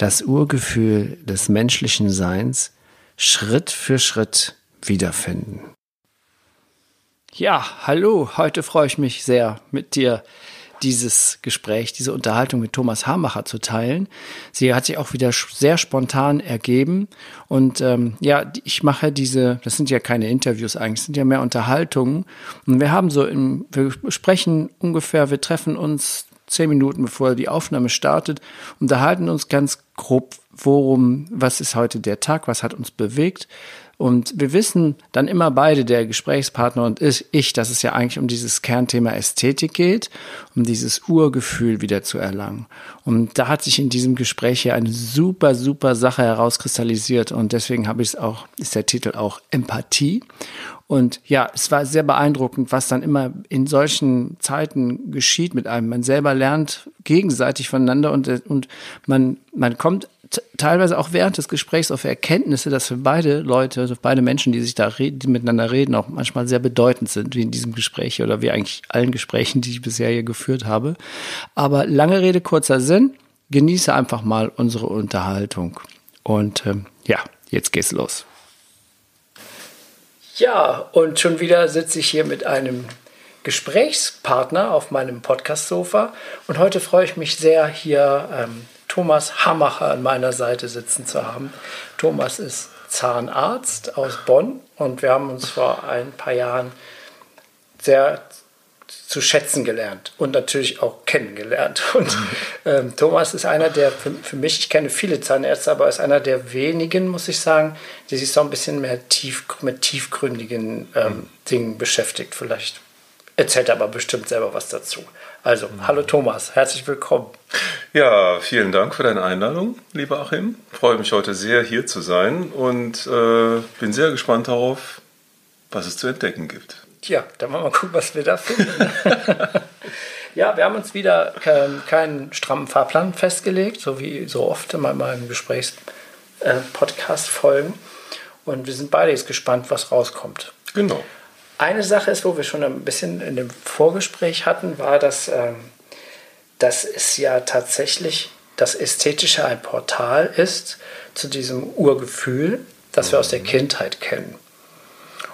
das Urgefühl des menschlichen Seins Schritt für Schritt wiederfinden. Ja, hallo, heute freue ich mich sehr, mit dir dieses Gespräch, diese Unterhaltung mit Thomas Hamacher zu teilen. Sie hat sich auch wieder sehr spontan ergeben. Und ähm, ja, ich mache diese, das sind ja keine Interviews eigentlich, sind ja mehr Unterhaltungen. Und wir haben so, im, wir sprechen ungefähr, wir treffen uns zehn Minuten bevor die Aufnahme startet, unterhalten uns ganz grob, worum, was ist heute der Tag, was hat uns bewegt, und wir wissen dann immer beide, der Gesprächspartner und ich, dass es ja eigentlich um dieses Kernthema Ästhetik geht, um dieses Urgefühl wieder zu erlangen. Und da hat sich in diesem Gespräch hier eine super, super Sache herauskristallisiert und deswegen habe ich es auch, ist der Titel auch Empathie. Und ja, es war sehr beeindruckend, was dann immer in solchen Zeiten geschieht mit einem. Man selber lernt gegenseitig voneinander und, und man, man kommt teilweise auch während des Gesprächs auf Erkenntnisse, dass für beide Leute, also beide Menschen, die sich da reden, die miteinander reden, auch manchmal sehr bedeutend sind, wie in diesem Gespräch oder wie eigentlich allen Gesprächen, die ich bisher hier geführt habe. Aber lange Rede, kurzer Sinn. Genieße einfach mal unsere Unterhaltung. Und ähm, ja, jetzt geht's los. Ja, und schon wieder sitze ich hier mit einem Gesprächspartner auf meinem Podcast-Sofa. Und heute freue ich mich sehr, hier ähm, Thomas Hammacher an meiner Seite sitzen zu haben. Thomas ist Zahnarzt aus Bonn und wir haben uns vor ein paar Jahren sehr zu schätzen gelernt und natürlich auch kennengelernt. Und ähm, Thomas ist einer der, für, für, mich, ich kenne viele Zahnärzte, aber ist einer der wenigen, muss ich sagen, die sich so ein bisschen mehr tief, mit tiefgründigen ähm, mhm. Dingen beschäftigt. Vielleicht erzählt er aber bestimmt selber was dazu. Also, mhm. hallo Thomas, herzlich willkommen. Ja, vielen Dank für deine Einladung, lieber Achim. Ich freue mich heute sehr, hier zu sein und äh, bin sehr gespannt darauf, was es zu entdecken gibt. Tja, dann wollen wir mal gucken, was wir da finden. ja, wir haben uns wieder keinen, keinen strammen Fahrplan festgelegt, so wie so oft in meinen Gesprächspodcast-Folgen. Äh, und wir sind beide jetzt gespannt, was rauskommt. Genau. Eine Sache ist, wo wir schon ein bisschen in dem Vorgespräch hatten, war, dass, ähm, dass es ja tatsächlich das Ästhetische ein Portal ist zu diesem Urgefühl, das wir aus der mhm. Kindheit kennen.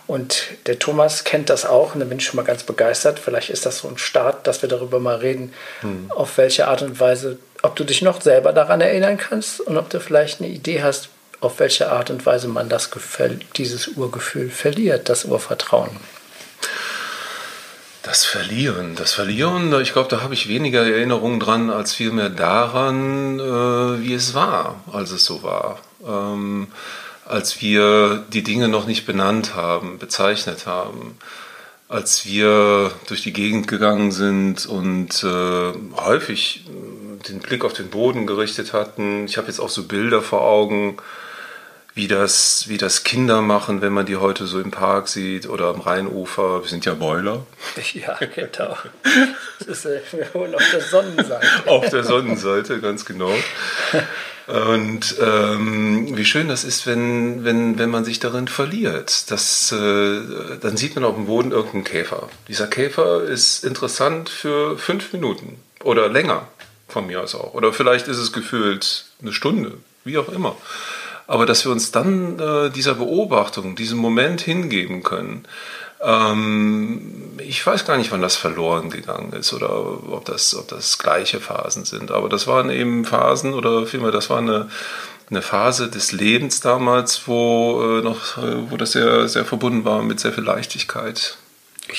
Und der Thomas kennt das auch und da bin ich schon mal ganz begeistert. Vielleicht ist das so ein Start, dass wir darüber mal reden, hm. auf welche Art und Weise, ob du dich noch selber daran erinnern kannst und ob du vielleicht eine Idee hast, auf welche Art und Weise man das Gefühl, dieses Urgefühl verliert, das Urvertrauen. Das Verlieren, das Verlieren, ich glaube, da habe ich weniger Erinnerungen dran, als vielmehr daran, äh, wie es war, als es so war. Ähm, als wir die Dinge noch nicht benannt haben, bezeichnet haben, als wir durch die Gegend gegangen sind und äh, häufig den Blick auf den Boden gerichtet hatten. Ich habe jetzt auch so Bilder vor Augen, wie das, wie das Kinder machen, wenn man die heute so im Park sieht oder am Rheinufer. Wir sind ja Boiler. Ja, genau. Das ist, äh, wir holen auf der Sonnenseite. auf der Sonnenseite, ganz genau. Und ähm, wie schön das ist, wenn, wenn, wenn man sich darin verliert. Das, äh, dann sieht man auf dem Boden irgendeinen Käfer. Dieser Käfer ist interessant für fünf Minuten oder länger, von mir aus auch. Oder vielleicht ist es gefühlt eine Stunde, wie auch immer aber dass wir uns dann äh, dieser Beobachtung, diesem Moment hingeben können. Ähm, ich weiß gar nicht, wann das verloren gegangen ist oder ob das, ob das gleiche Phasen sind, aber das waren eben Phasen oder vielmehr, das war eine, eine Phase des Lebens damals, wo, äh, noch, äh, wo das sehr, sehr verbunden war mit sehr viel Leichtigkeit.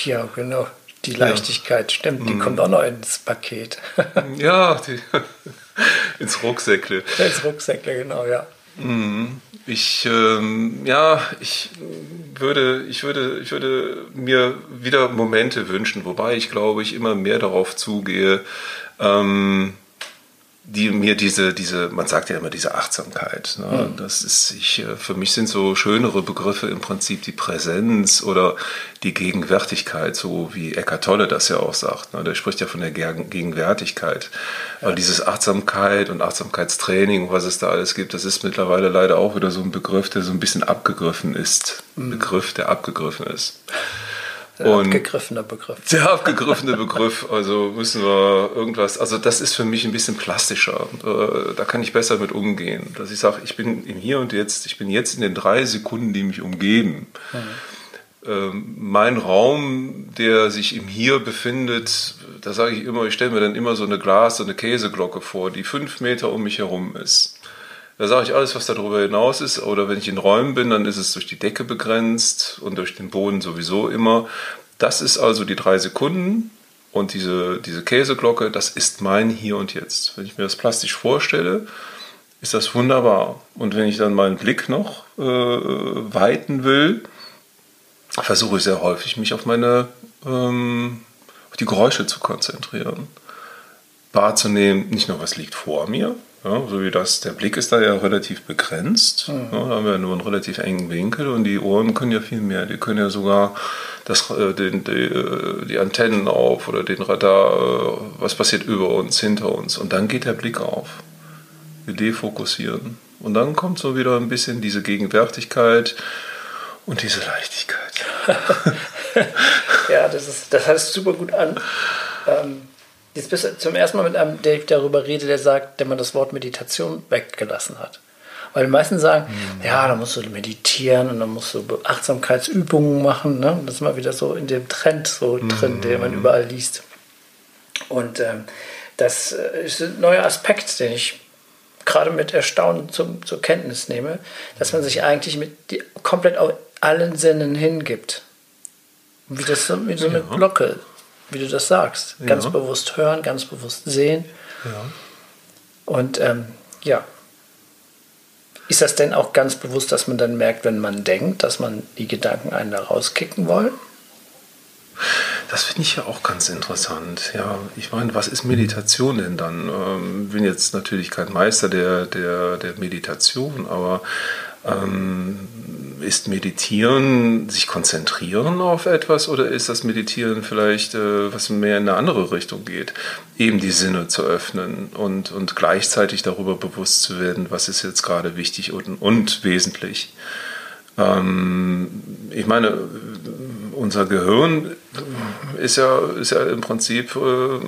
Ja, genau. Die Leichtigkeit, ja. stimmt, die mm. kommt auch noch ins Paket. ja, die, ins Rucksäckle. Ins Rucksäckle, genau, ja. Mhm. Ich, ähm, ja, ich würde, ich, würde, ich würde mir wieder Momente wünschen, wobei ich glaube, ich immer mehr darauf zugehe, ähm, die mir diese, diese, man sagt ja immer diese Achtsamkeit. Ne? Mhm. Das ist, ich, äh, für mich sind so schönere Begriffe im Prinzip die Präsenz oder die Gegenwärtigkeit, so wie Eckart Tolle das ja auch sagt. Ne? Der spricht ja von der Gegenwärtigkeit. Aber dieses Achtsamkeit und Achtsamkeitstraining, was es da alles gibt, das ist mittlerweile leider auch wieder so ein Begriff, der so ein bisschen abgegriffen ist. Mhm. Begriff, der abgegriffen ist. Der und abgegriffene Begriff. Der abgegriffene Begriff. Also müssen wir irgendwas. Also das ist für mich ein bisschen plastischer. Äh, da kann ich besser mit umgehen. Dass ich sage, ich bin im Hier und Jetzt. Ich bin jetzt in den drei Sekunden, die mich umgeben. Mhm. Mein Raum, der sich im Hier befindet, da sage ich immer, ich stelle mir dann immer so eine Glas, so eine Käseglocke vor, die fünf Meter um mich herum ist. Da sage ich alles, was darüber hinaus ist. Oder wenn ich in Räumen bin, dann ist es durch die Decke begrenzt und durch den Boden sowieso immer. Das ist also die drei Sekunden und diese, diese Käseglocke, das ist mein Hier und Jetzt. Wenn ich mir das plastisch vorstelle, ist das wunderbar. Und wenn ich dann meinen Blick noch äh, weiten will, versuche ich sehr häufig, mich auf meine ähm, auf die Geräusche zu konzentrieren. Wahrzunehmen, nicht nur was liegt vor mir, ja, so wie das, der Blick ist da ja relativ begrenzt. Mhm. Ja, da haben wir nur einen relativ engen Winkel und die Ohren können ja viel mehr. Die können ja sogar das, äh, den, die, äh, die, Antennen auf oder den Radar, äh, was passiert über uns, hinter uns. Und dann geht der Blick auf. Wir defokussieren. Und dann kommt so wieder ein bisschen diese Gegenwärtigkeit und diese Leichtigkeit. ja, das, ist, das heißt super gut an. Ähm Jetzt bist du zum ersten Mal mit einem, der darüber redet, der sagt, der man das Wort Meditation weggelassen hat. Weil die meisten sagen, mhm. ja, da musst du meditieren und dann musst du Achtsamkeitsübungen machen. Ne? Das ist mal wieder so in dem Trend so mhm. drin, den man überall liest. Und ähm, das äh, ist ein neuer Aspekt, den ich gerade mit Erstaunen zum, zur Kenntnis nehme, dass man sich eigentlich mit die, komplett auf allen Sinnen hingibt. Wie das so, wie so eine ja. Glocke wie du das sagst. Ganz ja. bewusst hören, ganz bewusst sehen. Ja. Und ähm, ja. Ist das denn auch ganz bewusst, dass man dann merkt, wenn man denkt, dass man die Gedanken einen da rauskicken wollen? Das finde ich ja auch ganz interessant. Ja, ich meine, was ist Meditation denn dann? Ähm, bin jetzt natürlich kein Meister der, der, der Meditation, aber ähm, ist Meditieren sich konzentrieren auf etwas oder ist das Meditieren vielleicht, äh, was mehr in eine andere Richtung geht? Eben die Sinne zu öffnen und, und gleichzeitig darüber bewusst zu werden, was ist jetzt gerade wichtig und, und wesentlich. Ähm, ich meine, unser Gehirn ist ja, ist ja im Prinzip äh,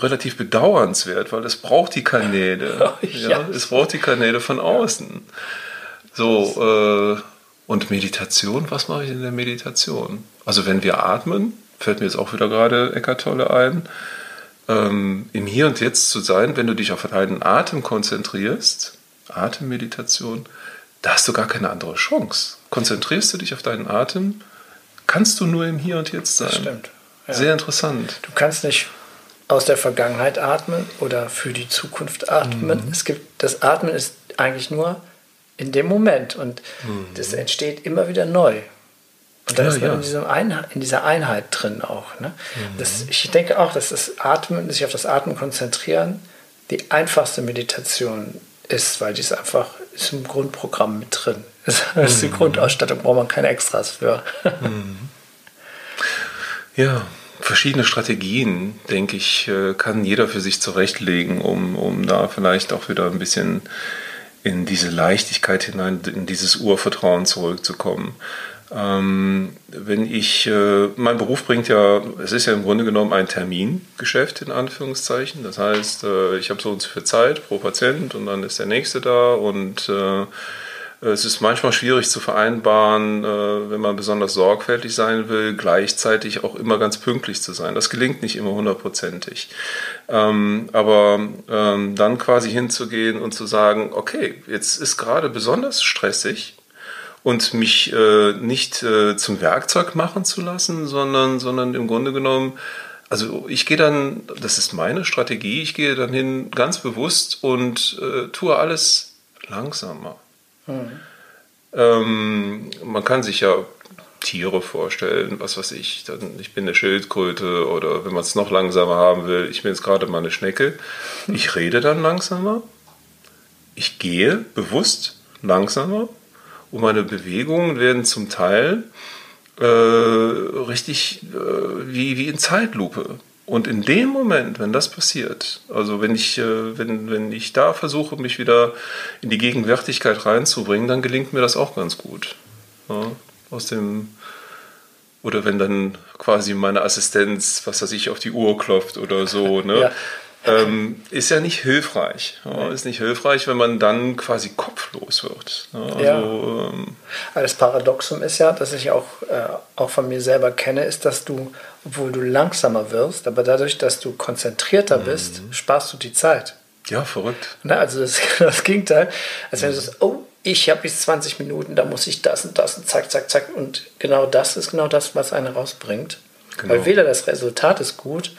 relativ bedauernswert, weil es braucht die Kanäle. ja. ja. Es braucht die Kanäle von außen. So, äh, und Meditation, was mache ich in der Meditation? Also wenn wir atmen, fällt mir jetzt auch wieder gerade Eckart Tolle ein, ähm, im Hier und Jetzt zu sein, wenn du dich auf deinen Atem konzentrierst, Atemmeditation, da hast du gar keine andere Chance. Konzentrierst du dich auf deinen Atem, kannst du nur im Hier und Jetzt sein. Das stimmt. Ja. Sehr interessant. Du kannst nicht aus der Vergangenheit atmen oder für die Zukunft atmen. Mhm. Es gibt, das Atmen ist eigentlich nur in dem Moment und mhm. das entsteht immer wieder neu. Und da ja, ist man ja. in, diesem Einheit, in dieser Einheit drin auch. Ne? Mhm. Das, ich denke auch, dass das Atmen, sich auf das Atmen konzentrieren, die einfachste Meditation ist, weil die ist einfach ist im Grundprogramm mit drin. Das ist die mhm. Grundausstattung, braucht man keine Extras für. Mhm. Ja, verschiedene Strategien, denke ich, äh, kann jeder für sich zurechtlegen, um, um da vielleicht auch wieder ein bisschen in diese Leichtigkeit hinein, in dieses Urvertrauen zurückzukommen. Ähm, wenn ich, äh, mein Beruf bringt ja, es ist ja im Grunde genommen ein Termingeschäft in Anführungszeichen. Das heißt, äh, ich habe so und so viel Zeit pro Patient und dann ist der nächste da und äh, es ist manchmal schwierig zu vereinbaren, äh, wenn man besonders sorgfältig sein will, gleichzeitig auch immer ganz pünktlich zu sein. Das gelingt nicht immer hundertprozentig. Ähm, aber ähm, dann quasi hinzugehen und zu sagen, okay, jetzt ist gerade besonders stressig und mich äh, nicht äh, zum Werkzeug machen zu lassen, sondern, sondern im Grunde genommen also ich gehe dann, das ist meine Strategie, ich gehe dann hin ganz bewusst und äh, tue alles langsamer. Ähm, man kann sich ja Tiere vorstellen, was weiß ich, dann, ich bin eine Schildkröte oder wenn man es noch langsamer haben will, ich bin jetzt gerade mal eine Schnecke. Ich rede dann langsamer, ich gehe bewusst langsamer und meine Bewegungen werden zum Teil äh, richtig äh, wie, wie in Zeitlupe. Und in dem Moment, wenn das passiert, also wenn ich, äh, wenn, wenn ich da versuche, mich wieder in die Gegenwärtigkeit reinzubringen, dann gelingt mir das auch ganz gut. Ja, aus dem, oder wenn dann quasi meine Assistenz, was weiß ich, auf die Uhr klopft oder so, ne? Ja. Ähm, ist ja nicht hilfreich. Ja, ist nicht hilfreich, wenn man dann quasi kopflos wird. Ja, also, ja. Ähm, das Paradoxum ist ja, dass ich auch, äh, auch von mir selber kenne, ist, dass du, obwohl du langsamer wirst, aber dadurch, dass du konzentrierter mhm. bist, sparst du die Zeit. Ja, verrückt. Na, also das, das Gegenteil. Als wenn du sagst, oh, ich habe jetzt 20 Minuten, da muss ich das und das und zack, zack, zack. Und genau das ist genau das, was einen rausbringt. Genau. Weil weder das Resultat ist gut,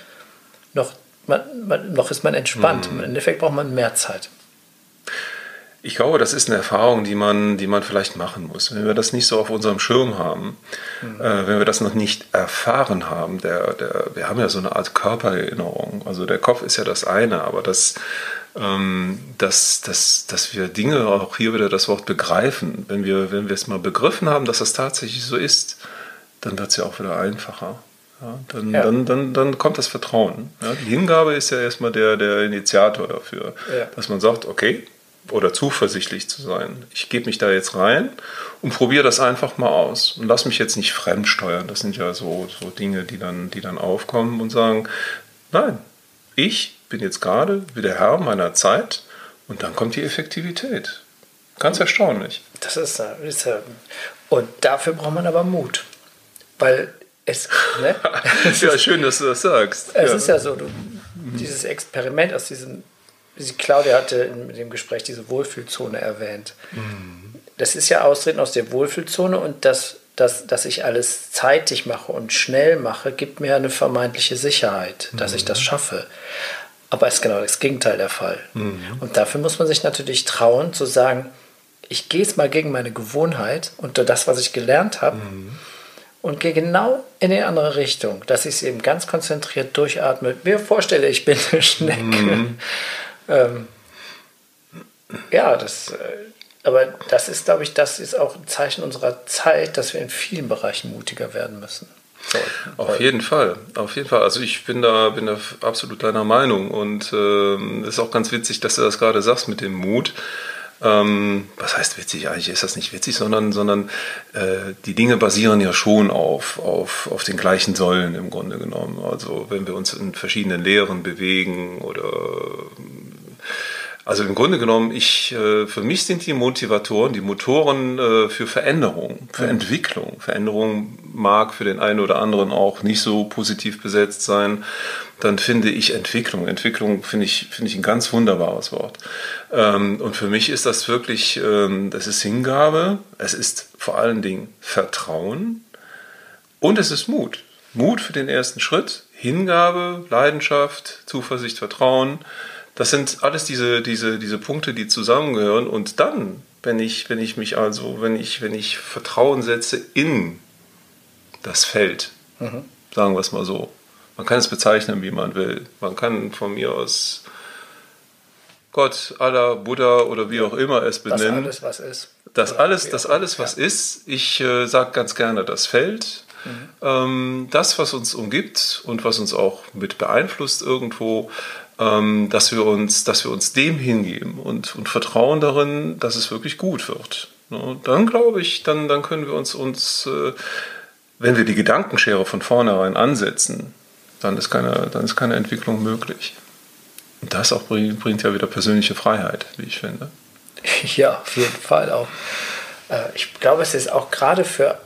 noch man, man, noch ist man entspannt. Mhm. Im Endeffekt braucht man mehr Zeit. Ich glaube, das ist eine Erfahrung, die man, die man vielleicht machen muss. Wenn wir das nicht so auf unserem Schirm haben, mhm. äh, wenn wir das noch nicht erfahren haben, der, der, wir haben ja so eine Art Körpererinnerung. Also der Kopf ist ja das eine, aber das, ähm, dass, dass, dass wir Dinge, auch hier wieder das Wort begreifen, wenn wir, wenn wir es mal begriffen haben, dass das tatsächlich so ist, dann wird es ja auch wieder einfacher. Ja, dann, ja. Dann, dann, dann kommt das Vertrauen. Ja, die Hingabe ist ja erstmal der, der Initiator dafür, dass man sagt, okay, oder zuversichtlich zu sein. Ich gebe mich da jetzt rein und probiere das einfach mal aus und lass mich jetzt nicht fremdsteuern. Das sind ja so, so Dinge, die dann, die dann aufkommen und sagen, nein, ich bin jetzt gerade wieder Herr meiner Zeit und dann kommt die Effektivität. Ganz erstaunlich. Das ist, ist und dafür braucht man aber Mut. Weil es, ne? ja, schön, dass du das sagst. Es ja. ist ja so, du, dieses Experiment aus diesem, Claudia hatte in dem Gespräch diese Wohlfühlzone erwähnt. Mhm. Das ist ja Austreten aus der Wohlfühlzone und das, das, dass ich alles zeitig mache und schnell mache, gibt mir eine vermeintliche Sicherheit, dass mhm. ich das schaffe. Aber es ist genau das Gegenteil der Fall. Mhm. Und dafür muss man sich natürlich trauen, zu sagen, ich gehe es mal gegen meine Gewohnheit und das, was ich gelernt habe. Mhm und gehe genau in die andere Richtung, dass ich es eben ganz konzentriert durchatme. Mir vorstelle, ich bin eine Schnecke. Mhm. Ähm, ja, das, äh, aber das ist, glaube ich, das ist auch ein Zeichen unserer Zeit, dass wir in vielen Bereichen mutiger werden müssen. So, auf jeden Fall, auf jeden Fall. Also ich bin da, bin da absolut deiner Meinung und es äh, ist auch ganz witzig, dass du das gerade sagst mit dem Mut. Ähm, was heißt witzig? Eigentlich ist das nicht witzig, sondern, sondern äh, die Dinge basieren ja schon auf, auf, auf den gleichen Säulen im Grunde genommen. Also wenn wir uns in verschiedenen Lehren bewegen oder also im Grunde genommen, ich, äh, für mich sind die Motivatoren, die Motoren äh, für Veränderung, für Entwicklung. Veränderung mag für den einen oder anderen auch nicht so positiv besetzt sein. Dann finde ich Entwicklung. Entwicklung finde ich, finde ich ein ganz wunderbares Wort. Ähm, und für mich ist das wirklich, ähm, das ist Hingabe, es ist vor allen Dingen Vertrauen und es ist Mut. Mut für den ersten Schritt, Hingabe, Leidenschaft, Zuversicht, Vertrauen das sind alles diese, diese, diese Punkte, die zusammengehören. Und dann, wenn ich, wenn ich mich also, wenn ich, wenn ich Vertrauen setze in das Feld, mhm. sagen wir es mal so. Man kann es bezeichnen, wie man will. Man kann von mir aus Gott, Allah, Buddha oder wie auch immer es benennen. Das alles, was ist. Das alles, das alles, was ist. Ich äh, sage ganz gerne das Feld. Mhm. Ähm, das, was uns umgibt und was uns auch mit beeinflusst irgendwo, dass, wir uns, dass wir uns dem hingeben und, und vertrauen darin, dass es wirklich gut wird. Ne? Dann glaube ich, dann, dann können wir uns, uns äh, wenn wir die Gedankenschere von vornherein ansetzen, dann ist keine, dann ist keine Entwicklung möglich. Und das auch bringt, bringt ja wieder persönliche Freiheit, wie ich finde. Ja, auf jeden Fall auch. Äh, ich glaube, es ist auch gerade für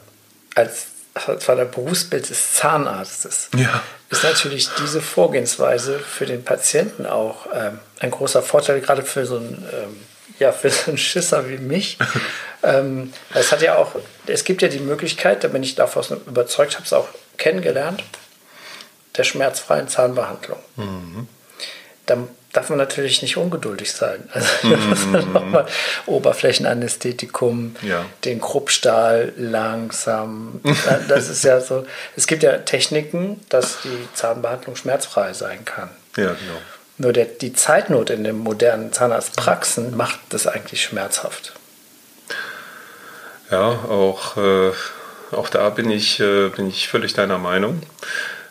als zwar der Berufsbild des Zahnarztes, ja. ist natürlich diese Vorgehensweise für den Patienten auch ähm, ein großer Vorteil, gerade für so einen, ähm, ja, für so einen Schisser wie mich. ähm, es hat ja auch, es gibt ja die Möglichkeit, da bin ich davon überzeugt, habe es auch kennengelernt, der schmerzfreien Zahnbehandlung. Mhm. dann darf man natürlich nicht ungeduldig sein. Also mm. nochmal Oberflächenanästhetikum, Ja. den Kruppstahl langsam. Das ist ja so. Es gibt ja Techniken, dass die Zahnbehandlung schmerzfrei sein kann. Ja, genau. Nur der, die Zeitnot in den modernen Zahnarztpraxen macht das eigentlich schmerzhaft. Ja, auch, äh, auch da bin ich, äh, bin ich völlig deiner Meinung.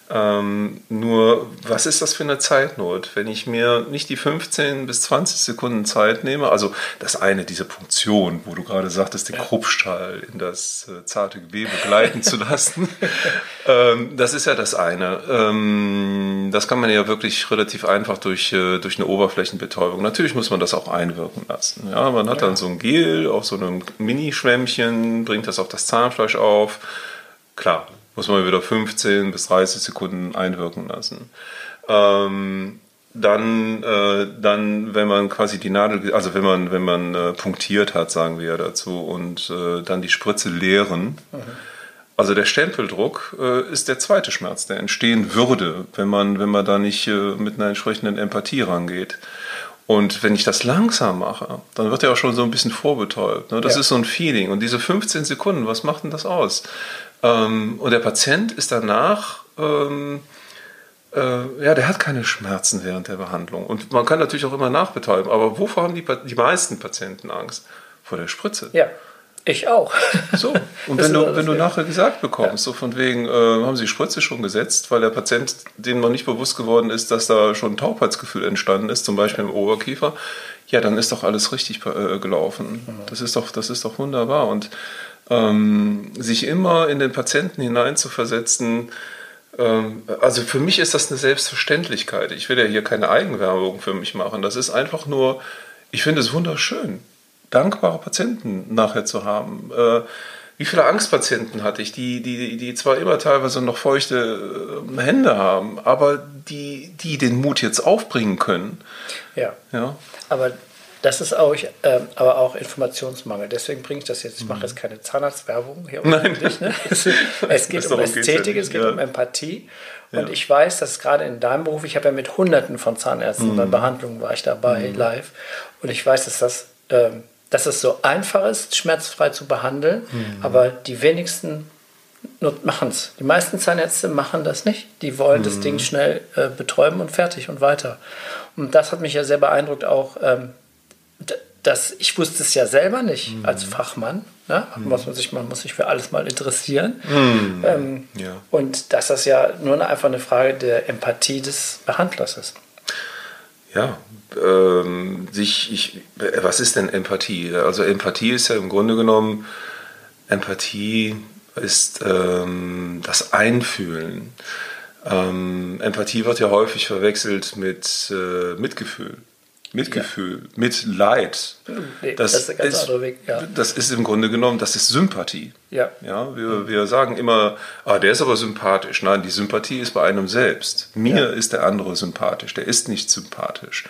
Ähm, nur, was ist das für eine Zeitnot? Wenn ich mir nicht die 15 bis 20 Sekunden Zeit nehme, also das eine, diese Punktion, wo du gerade sagtest, den Kruppstahl in das äh, zarte Gewebe gleiten zu lassen, ähm, das ist ja das eine. Ähm, das kann man ja wirklich relativ einfach durch, äh, durch eine Oberflächenbetäubung. Natürlich muss man das auch einwirken lassen. Ja, man hat dann so ein Gel auf so einem Mini-Schwämmchen, bringt das auf das Zahnfleisch auf. Klar, muss man wieder 15 bis 30 Sekunden einwirken lassen. Ähm, dann, äh, dann, wenn man quasi die Nadel, also wenn man, wenn man äh, punktiert hat, sagen wir ja dazu, und äh, dann die Spritze leeren. Also der Stempeldruck äh, ist der zweite Schmerz, der entstehen würde, wenn man, wenn man da nicht äh, mit einer entsprechenden Empathie rangeht. Und wenn ich das langsam mache, dann wird er auch schon so ein bisschen vorbetäubt. Ne? Das Ja. ist so ein Feeling. Und diese 15 Sekunden, was macht denn das aus? Ähm, und der Patient ist danach, ähm, äh, ja, der hat keine Schmerzen während der Behandlung. Und man kann natürlich auch immer nachbetäuben. Aber wovor haben die, die meisten Patienten Angst? Vor der Spritze. Ja, ich auch. So, und wenn du, wenn du ja. nachher gesagt bekommst, so von wegen, äh, haben sie die Spritze schon gesetzt, weil der Patient, dem noch nicht bewusst geworden ist, dass da schon ein Taubheitsgefühl entstanden ist, zum Beispiel im Oberkiefer, ja, dann ist doch alles richtig äh, gelaufen. Das ist doch, das ist doch wunderbar. Und ähm, sich immer in den Patienten hineinzuversetzen, ähm, also für mich ist das eine Selbstverständlichkeit. Ich will ja hier keine Eigenwerbung für mich machen. Das ist einfach nur, ich finde es wunderschön, dankbare Patienten nachher zu haben. Äh, wie viele Angstpatienten hatte ich, die, die, die zwar immer teilweise noch feuchte äh, Hände haben, aber die, die den Mut jetzt aufbringen können. Ja. Ja, Aber das ist auch, ähm, aber auch Informationsmangel. Deswegen bringe ich das jetzt. Ich mache jetzt keine Zahnarztwerbung hier. Mhm. Nein. unbedingt, Ne? Es, es geht um Ästhetik, es geht ja. um Empathie. Und Ja. ich weiß, dass gerade in deinem Beruf, ich habe ja mit Hunderten von Zahnärzten Mhm. bei Behandlungen war ich dabei, live. Und ich weiß, dass das, ähm, dass es so einfach ist, schmerzfrei zu behandeln. Mhm. Aber die wenigsten machen es. Die meisten Zahnärzte machen das nicht. Die wollen das Mhm. Ding schnell äh, betäuben und fertig und weiter. Und das hat mich ja sehr beeindruckt auch, ähm, d- dass ich wusste es ja selber nicht Mhm. als Fachmann. Ne? Muss man, sich, man muss sich für alles mal interessieren. Ähm, Ja. Und dass das ja nur eine, einfach eine Frage der Empathie des Behandlers ist. Ja, ähm, sich, ich, was ist denn Empathie? Also Empathie ist ja im Grunde genommen, Empathie ist ähm, das Einfühlen. Ähm, Empathie wird ja häufig verwechselt mit äh, Mitgefühl. Mitgefühl, Mitleid. Nee, das ist ein ganz anderer Weg, ja. das ist im Grunde genommen, das ist Sympathie. Ja. Ja, wir, wir sagen immer, ah, der ist aber sympathisch. Nein, die Sympathie ist bei einem selbst. Mir Ja. ist der andere sympathisch, der ist nicht sympathisch.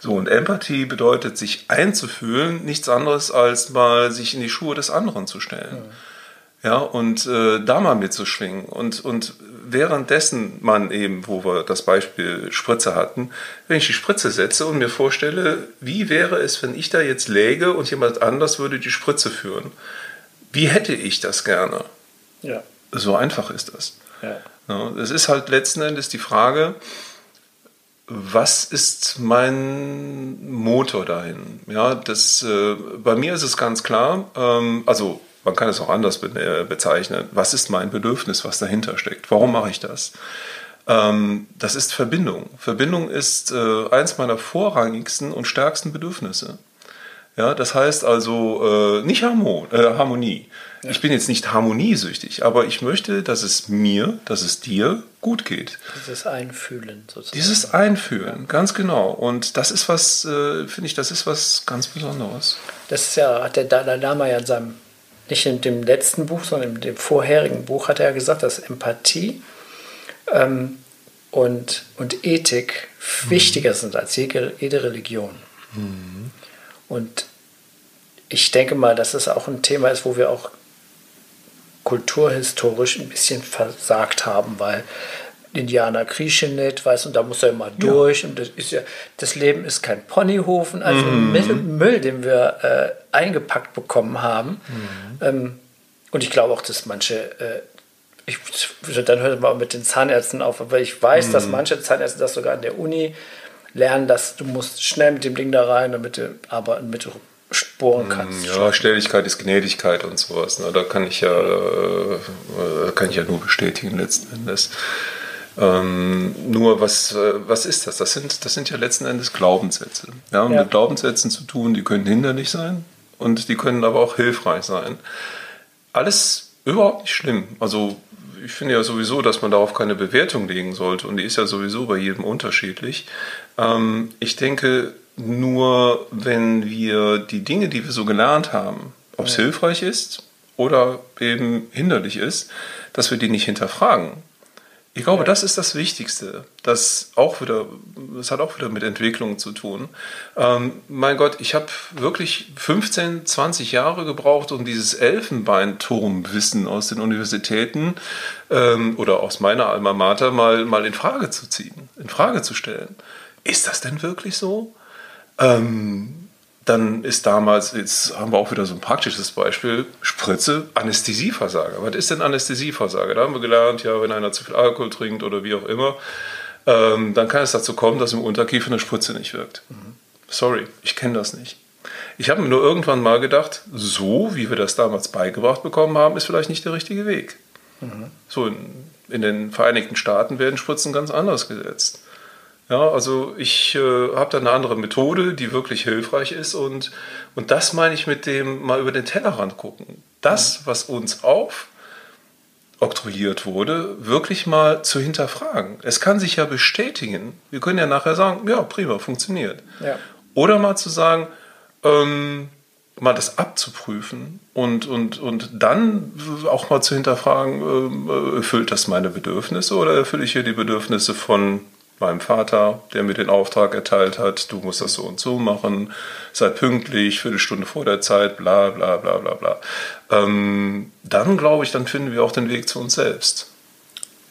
So, und Empathie bedeutet, sich einzufühlen, nichts anderes als mal sich in die Schuhe des anderen zu stellen. Ja, und äh, da mal mitzuschwingen. Und, und währenddessen man eben, wo wir das Beispiel Spritze hatten, wenn ich die Spritze setze und mir vorstelle, wie wäre es, wenn ich da jetzt läge und jemand anders würde die Spritze führen? Wie hätte ich das gerne? Ja. So einfach ist das. ja. Es ist halt letzten Endes die Frage, was ist mein Motor dahin? Ja, das, äh, bei mir ist es ganz klar, ähm, also man kann es auch anders be äh, bezeichnen. Was ist mein Bedürfnis, was dahinter steckt? Warum mache ich das? Ähm, das ist Verbindung. Verbindung ist äh, eins meiner vorrangigsten und stärksten Bedürfnisse. Ja, das heißt also äh, nicht Harmon äh, Harmonie. Ich bin jetzt nicht harmoniesüchtig, aber ich möchte, dass es mir, dass es dir gut geht. Dieses Einfühlen sozusagen. Dieses Einfühlen, ganz genau. Und das ist was, äh, finde ich, das ist was ganz Besonderes. Das ist ja, hat der Dalai Lama ja in seinem, nicht in dem letzten Buch, sondern in dem vorherigen Buch hat er ja gesagt, dass Empathie ähm, und, und Ethik wichtiger sind als jede, jede Religion. Und ich denke mal, dass es auch ein Thema ist, wo wir auch kulturhistorisch ein bisschen versagt haben, weil Indianer kriechen nicht, weißt und da muss er immer durch. Ja. Und das ist ja, das Leben ist kein Ponyhofen, also mhm. Müll, Müll, den wir äh, eingepackt bekommen haben. Mhm. Ähm, und ich glaube auch, dass manche, äh, ich, dann hört man auch mit den Zahnärzten auf, aber ich weiß, mhm. dass manche Zahnärzte das sogar an der Uni lernen, dass du musst schnell mit dem Ding da rein, damit du aber mit sporen kannst. Ja, Schnelligkeit ist Gnädigkeit und sowas. Ne? Da kann ich ja, äh, kann ich ja nur bestätigen letzten Endes. Ähm, nur was, äh, was ist das? Das sind, das sind ja letzten Endes Glaubenssätze. Wir haben ja. mit Glaubenssätzen zu tun, die können hinderlich sein und die können aber auch hilfreich sein. Alles überhaupt nicht schlimm. Also ich finde ja sowieso, dass man darauf keine Bewertung legen sollte und die ist ja sowieso bei jedem unterschiedlich. Ähm, ich denke nur, wenn wir die Dinge, die wir so gelernt haben, ob es ja. hilfreich ist oder eben hinderlich ist, dass wir die nicht hinterfragen. Ich glaube, das ist das Wichtigste. Das auch wieder, das hat auch wieder mit Entwicklung zu tun. Ähm, mein Gott, ich habe wirklich 15, 20 Jahre gebraucht, um dieses Elfenbeinturmwissen aus den Universitäten ähm, oder aus meiner Alma Mater mal, mal in Frage zu ziehen, in Frage zu stellen. Ist das denn wirklich so? Ähm, dann ist damals, jetzt haben wir auch wieder so ein praktisches Beispiel, Spritze, Anästhesieversager. Was ist denn Anästhesieversager? Da haben wir gelernt, ja, wenn einer zu viel Alkohol trinkt oder wie auch immer, ähm, dann kann es dazu kommen, dass im Unterkiefer eine Spritze nicht wirkt. Mhm. Sorry, ich kenne das nicht. Ich habe mir nur irgendwann mal gedacht, so wie wir das damals beigebracht bekommen haben, ist vielleicht nicht der richtige Weg. Mhm. So in, in den Vereinigten Staaten werden Spritzen ganz anders gesetzt. Ja, also ich äh, habe da eine andere Methode, die wirklich hilfreich ist und, und das meine ich mit dem mal über den Tellerrand gucken. Das, was uns auf oktroyiert wurde, wirklich mal zu hinterfragen. Es kann sich ja bestätigen. Wir können ja nachher sagen, ja, prima, funktioniert. Ja. Oder mal zu sagen, ähm, mal das abzuprüfen und, und, und dann auch mal zu hinterfragen, ähm, erfüllt das meine Bedürfnisse oder erfülle ich hier die Bedürfnisse von meinem Vater, der mir den Auftrag erteilt hat, du musst das so und so machen, sei pünktlich, Viertelstunde vor der Zeit, bla bla bla bla bla. Ähm, dann glaube ich, dann finden wir auch den Weg zu uns selbst.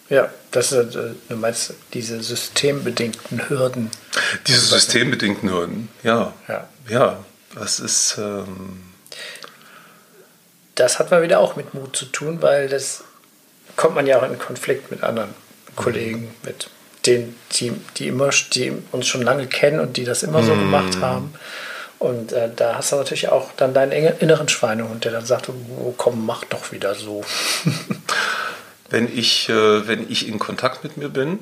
Ja, das ist, äh, du meinst diese systembedingten Hürden. Diese systembedingten Hürden, ja. Ja, ja das ist. Ähm das hat mal wieder auch mit Mut zu tun, weil das kommt man ja auch in Konflikt mit anderen Kollegen, mit den, die, die, immer, die uns schon lange kennen und die das immer so mm. gemacht haben. Und äh, da hast du natürlich auch dann deinen inneren Schweinehund, der dann sagt, oh, komm, mach doch wieder so. wenn, ich, äh, wenn ich in Kontakt mit mir bin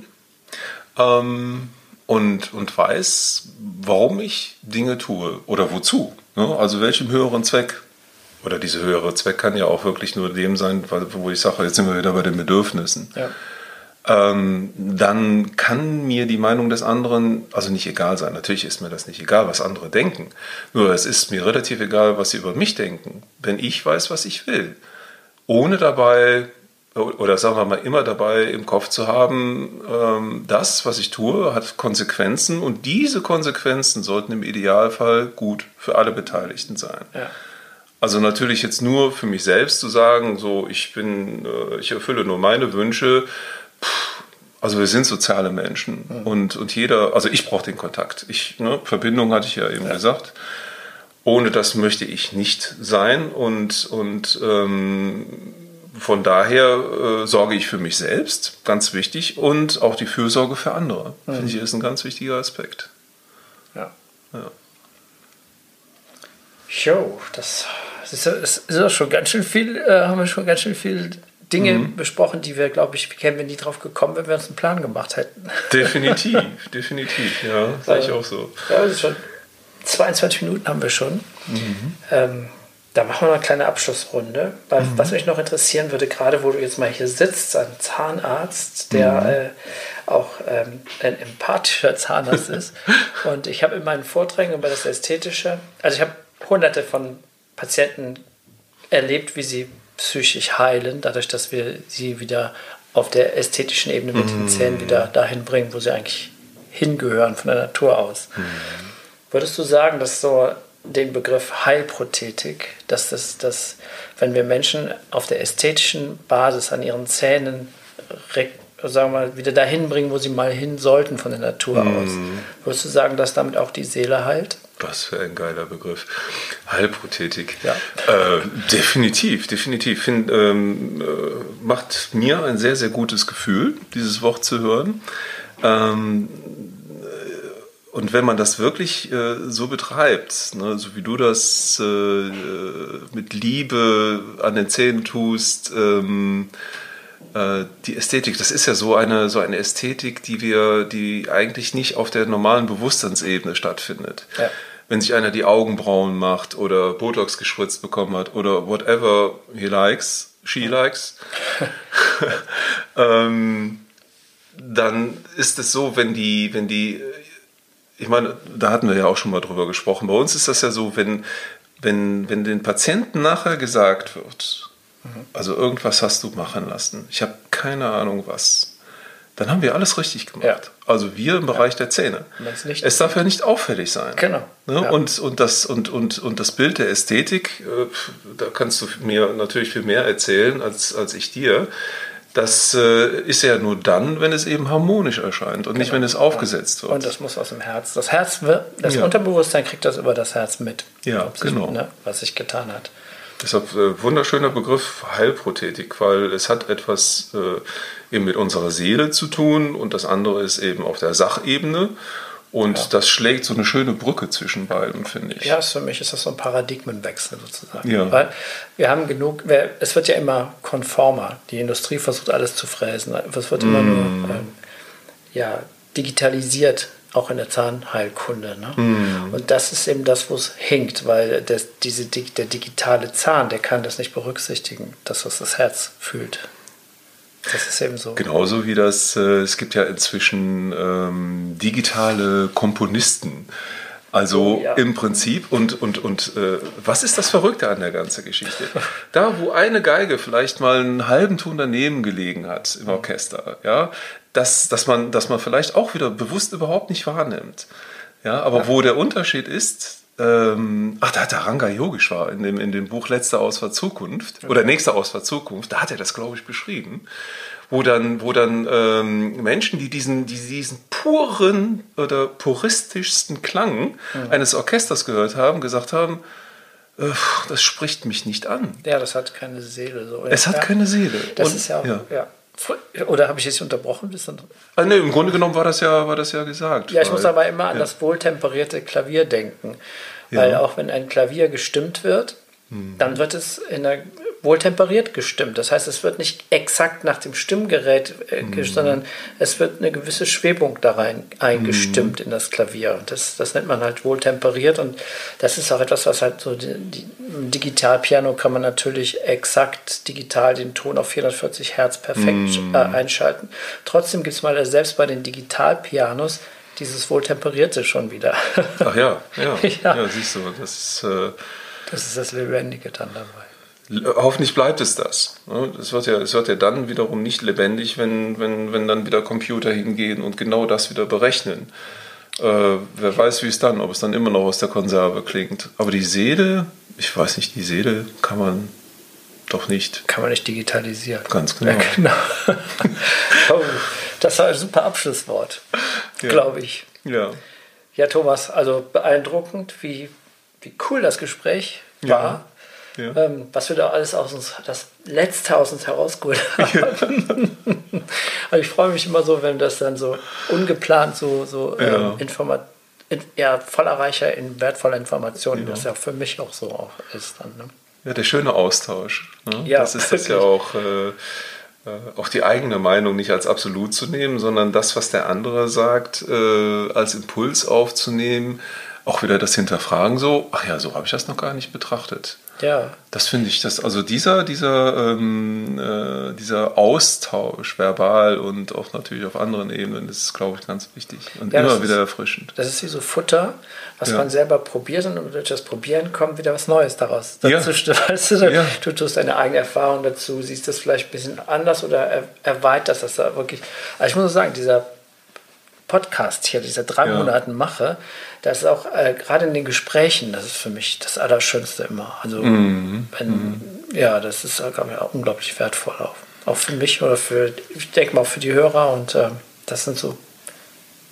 ähm, und, und weiß, warum ich Dinge tue oder wozu, ne? also welchem höheren Zweck, oder dieser höhere Zweck kann ja auch wirklich nur dem sein, wo ich sage, jetzt sind wir wieder bei den Bedürfnissen. Ja ähm, dann kann mir die Meinung des anderen also nicht egal sein. Natürlich ist mir das nicht egal, was andere denken. Nur es ist mir relativ egal, was sie über mich denken, wenn ich weiß, was ich will. Ohne dabei, oder sagen wir mal, immer dabei im Kopf zu haben, ähm, das, was ich tue, hat Konsequenzen und diese Konsequenzen sollten im Idealfall gut für alle Beteiligten sein. Ja. Also natürlich jetzt nur für mich selbst zu sagen, so ich bin, äh, ich erfülle nur meine Wünsche, also wir sind soziale Menschen mhm. und, und jeder, also ich brauche den Kontakt. Ich, ne, Verbindung hatte ich ja eben ja. gesagt. Ohne das möchte ich nicht sein und, und ähm, von daher äh, sorge ich für mich selbst, ganz wichtig, und auch die Fürsorge für andere, mhm. finde ich, ist ein ganz wichtiger Aspekt. Ja. ja. Jo, das, ist, auch schon ganz schön viel, äh, haben wir schon ganz schön viel Dinge mhm. besprochen, die wir, glaube ich, wären wir nie drauf gekommen, wenn wir uns einen Plan gemacht hätten. Definitiv, definitiv, ja, sehe ich auch so. Ja, also schon 22 Minuten haben wir schon. Mhm. Ähm, da machen wir eine kleine Abschlussrunde. Weil, mhm. Was mich noch interessieren würde, gerade wo du jetzt mal hier sitzt, ein Zahnarzt, der mhm. äh, auch ähm, ein empathischer Zahnarzt ist. Und ich habe in meinen Vorträgen über das Ästhetische, also ich habe hunderte von Patienten erlebt, wie sie psychisch heilen, dadurch, dass wir sie wieder auf der ästhetischen Ebene mit den Zähnen wieder dahin bringen, wo sie eigentlich hingehören von der Natur aus. Mhm. Würdest du sagen, dass so den Begriff Heilprothetik, dass das, dass, wenn wir Menschen auf der ästhetischen Basis an ihren Zähnen sagen wir mal, wieder dahin bringen, wo sie mal hin sollten von der Natur aus. Würdest du sagen, dass damit auch die Seele heilt? Was für ein geiler Begriff. Heilprothetik. Ja. Äh, definitiv, definitiv. Find, ähm, äh, macht mir ein sehr, sehr gutes Gefühl, dieses Wort zu hören. Ähm, äh, und wenn man das wirklich äh, so betreibt, ne, so wie du das äh, äh mit Liebe an den Zähnen tust, ähm, äh, die Ästhetik, das ist ja so eine, so eine Ästhetik, die wir, die eigentlich nicht auf der normalen Bewusstseinsebene stattfindet. Ja. Wenn sich einer die Augenbrauen macht oder Botox gespritzt bekommen hat oder whatever he likes, she likes, ähm, dann ist es so, wenn die, wenn die, ich meine, da hatten wir ja auch schon mal drüber gesprochen. Bei uns ist das ja so, wenn, wenn, wenn den Patienten nachher gesagt wird, also irgendwas hast du machen lassen. Ich habe keine Ahnung was. Dann haben wir alles richtig gemacht. Ja. Also wir im Bereich ja. der Zähne. es darf ja nicht auffällig sein. Genau. Ne? Ja. Und, und, das, und, und, und das Bild der Ästhetik, äh, da kannst du mir natürlich viel mehr erzählen als, als ich dir. Das äh, ist ja nur dann, wenn es eben harmonisch erscheint und genau. nicht, wenn es aufgesetzt wird. Und das muss aus dem Herz. Das Herz, das Unterbewusstsein kriegt das über das Herz mit. Ja, genau. ne, was sich getan hat. Deshalb äh, wunderschöner Begriff Heilprothetik, weil es hat etwas äh, eben mit unserer Seele zu tun und das andere ist eben auf der Sachebene. Und ja. das schlägt so eine schöne Brücke zwischen beiden, finde ich. Ja, für mich ist das so ein Paradigmenwechsel sozusagen. Ja. Weil wir haben genug, es wird ja immer konformer. Die Industrie versucht alles zu fräsen. Es wird immer mm. nur ähm, ja, digitalisiert auch in der Zahnheilkunde. Ne? Mm. Und das ist eben das, wo es hinkt, weil das, diese, der digitale Zahn, der kann das nicht berücksichtigen, das, was das Herz fühlt. Das ist eben so. Genauso wie das, äh, es gibt ja inzwischen ähm, digitale Komponisten. Also oh, ja. im Prinzip, und, und, und äh, was ist das Verrückte an der ganzen Geschichte? Da, wo eine Geige vielleicht mal einen halben Ton daneben gelegen hat im Orchester, ja, dass, dass, man, dass man vielleicht auch wieder bewusst überhaupt nicht wahrnimmt. Ja, aber ja. wo der Unterschied ist, ähm, ach, da hat der Ranga Yogeshwar in dem, in dem Buch Letzte Ausfahrt Zukunft oder Nächste Ausfahrt Zukunft, da hat er das, glaube ich, beschrieben, wo dann, wo dann ähm, Menschen, die diesen, die diesen puren oder puristischsten Klang mhm. eines Orchesters gehört haben, gesagt haben, das spricht mich nicht an. Ja, das hat keine Seele. So. Es hat ja. keine Seele. Das Und, ist ja, ja. ja. Oder habe ich jetzt unterbrochen? Bis dann also nee, Im Grunde genommen war das ja, war das ja gesagt. Ja, ich weil, muss aber immer an ja. das wohltemperierte Klavier denken. Weil ja. auch wenn ein Klavier gestimmt wird, hm. dann wird es in der wohltemperiert gestimmt. Das heißt, es wird nicht exakt nach dem Stimmgerät, äh, mm. sondern es wird eine gewisse Schwebung da rein eingestimmt mm. in das Klavier. Das, das nennt man halt wohltemperiert und das ist auch etwas, was halt so die, die, im Digitalpiano kann man natürlich exakt digital den Ton auf 440 Hertz perfekt mm. äh, einschalten. Trotzdem gibt es mal selbst bei den Digitalpianos dieses wohltemperierte schon wieder. Ach ja, ja, ja. ja siehst du, das ist, äh, das ist das Lebendige dann dabei. Hoffentlich bleibt es das. Es wird ja, es wird ja dann wiederum nicht lebendig, wenn, wenn, wenn dann wieder Computer hingehen und genau das wieder berechnen. Äh, wer weiß, wie es dann, ob es dann immer noch aus der Konserve klingt. Aber die Seele, ich weiß nicht, die Seele kann man doch nicht. Kann man nicht digitalisieren. Ganz genau. Ja, genau. oh, das war ein super Abschlusswort, ja. glaube ich. Ja. Ja, Thomas, also beeindruckend, wie, wie cool das Gespräch war. Ja. Ja. Ähm, was wir da alles aus uns, das Letzte aus uns herausgeholt haben. Ja. also ich freue mich immer so, wenn das dann so ungeplant so, so ja. ähm, informat in, ja, voller reicher in wertvoller Informationen, das ja für mich auch so auch ist dann. Ne? Ja, der schöne Austausch. Ne? Ja, das ist das ja auch. Äh, äh, auch die eigene Meinung nicht als absolut zu nehmen, sondern das, was der andere sagt, äh, als Impuls aufzunehmen. Auch wieder das Hinterfragen so, ach ja, so habe ich das noch gar nicht betrachtet. Ja. Das finde ich, das, also dieser, dieser, ähm, äh, dieser Austausch, verbal und auch natürlich auf anderen Ebenen, ist, glaube ich, ganz wichtig und ja, immer wieder erfrischend. Das ist wie so Futter, was ja. man selber probiert und durch das Probieren kommt wieder was Neues daraus. Dazu, ja. weißt du, ja. du tust deine eigene Erfahrung dazu, siehst das vielleicht ein bisschen anders oder er, erweiterst das da wirklich. Also ich muss sagen, dieser Podcast hier, diese drei ja. Monaten mache, das ist auch äh, gerade in den Gesprächen, das ist für mich das Allerschönste immer. Also, mhm. wenn, mhm. ja, das ist, glaube ich, auch unglaublich wertvoll auch. auch für mich oder für, ich denke mal auch für die Hörer und ähm, das sind so,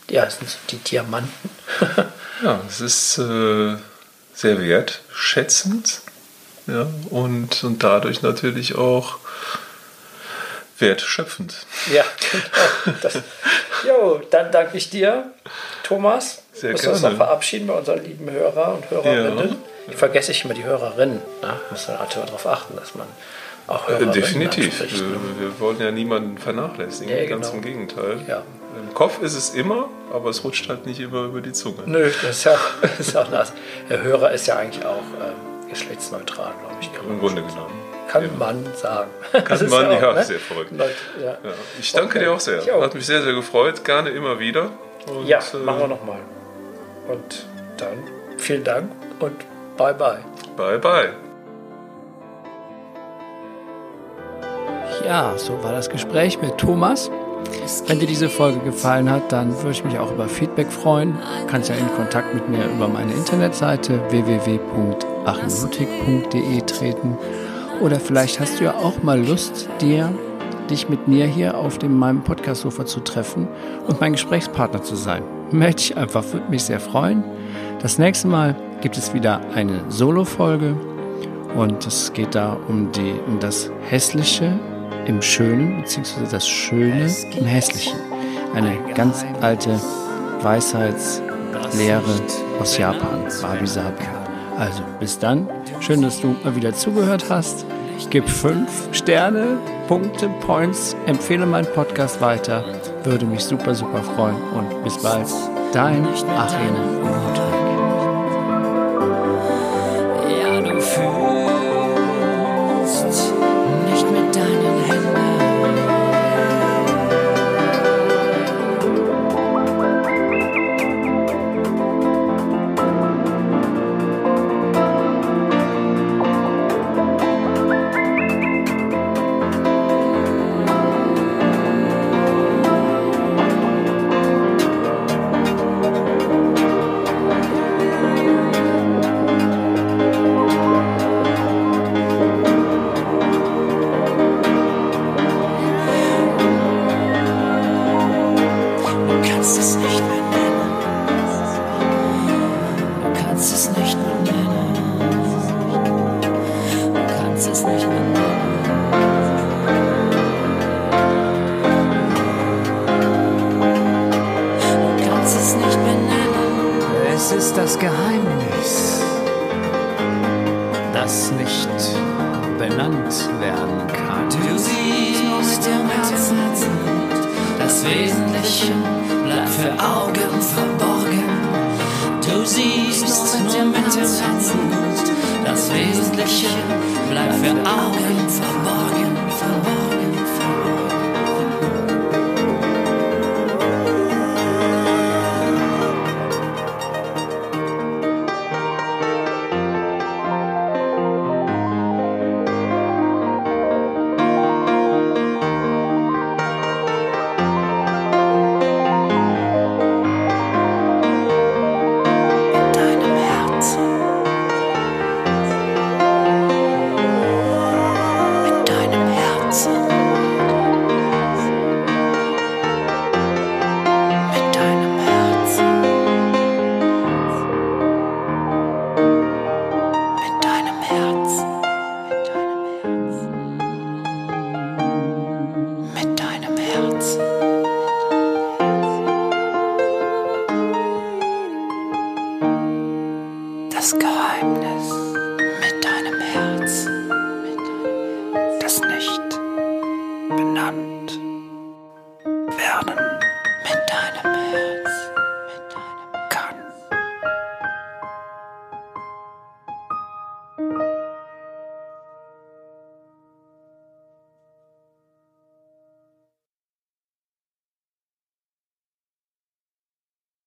ja, das sind so die Diamanten. ja, es ist äh, sehr wertschätzend ja, und, und dadurch natürlich auch wertschöpfend. Ja, genau. Das, jo, dann danke ich dir, Thomas. Sehr Müssen gerne. uns noch verabschieden bei unseren lieben Hörer und Hörerinnen. Ja. Ich vergesse ich immer die Hörerinnen. Ne? Muss man natürlich darauf achten, dass man auch Äh, Hörerinnen Definitiv. anspricht, Wir, ne? wir wollen ja niemanden vernachlässigen, Ja, ganz genau. im Gegenteil. Ja. Im Kopf ist es immer, aber es rutscht halt nicht immer über die Zunge. Nö, das ist ja, das ist auch das. Der Hörer ist ja eigentlich auch ähm, geschlechtsneutral, glaube ich. Im Grunde genommen. Kann Ja. man sagen. Kann man, auch, ja, ne? sehr verrückt. Leute, ja. Ja. Ich danke Okay. dir auch sehr. Jo. Hat mich sehr, sehr gefreut. Gerne immer wieder. Und, ja, äh, machen wir nochmal. Und dann vielen Dank und bye bye. Bye, bye. Ja, so war das Gespräch mit Thomas. Wenn dir diese Folge gefallen hat, dann würde ich mich auch über Feedback freuen. Du kannst ja in Kontakt mit mir über meine Internetseite www.achimlutig.de treten. Oder vielleicht hast du ja auch mal Lust, dir, dich mit mir hier auf dem, meinem Podcast-Sofa zu treffen und mein Gesprächspartner zu sein. Melde dich einfach, würde mich sehr freuen. Das nächste Mal gibt es wieder eine Solo-Folge und es geht da um, die, um das Hässliche im Schönen, beziehungsweise das Schöne im Hässlichen. Eine ganz alte Weisheitslehre aus Japan, Wabi Sabi. Also bis dann, schön, dass du mal wieder zugehört hast. Gib fünf Sterne, Punkte, Points, empfehle meinen Podcast weiter. Würde mich super, super freuen und bis bald. Dein Achim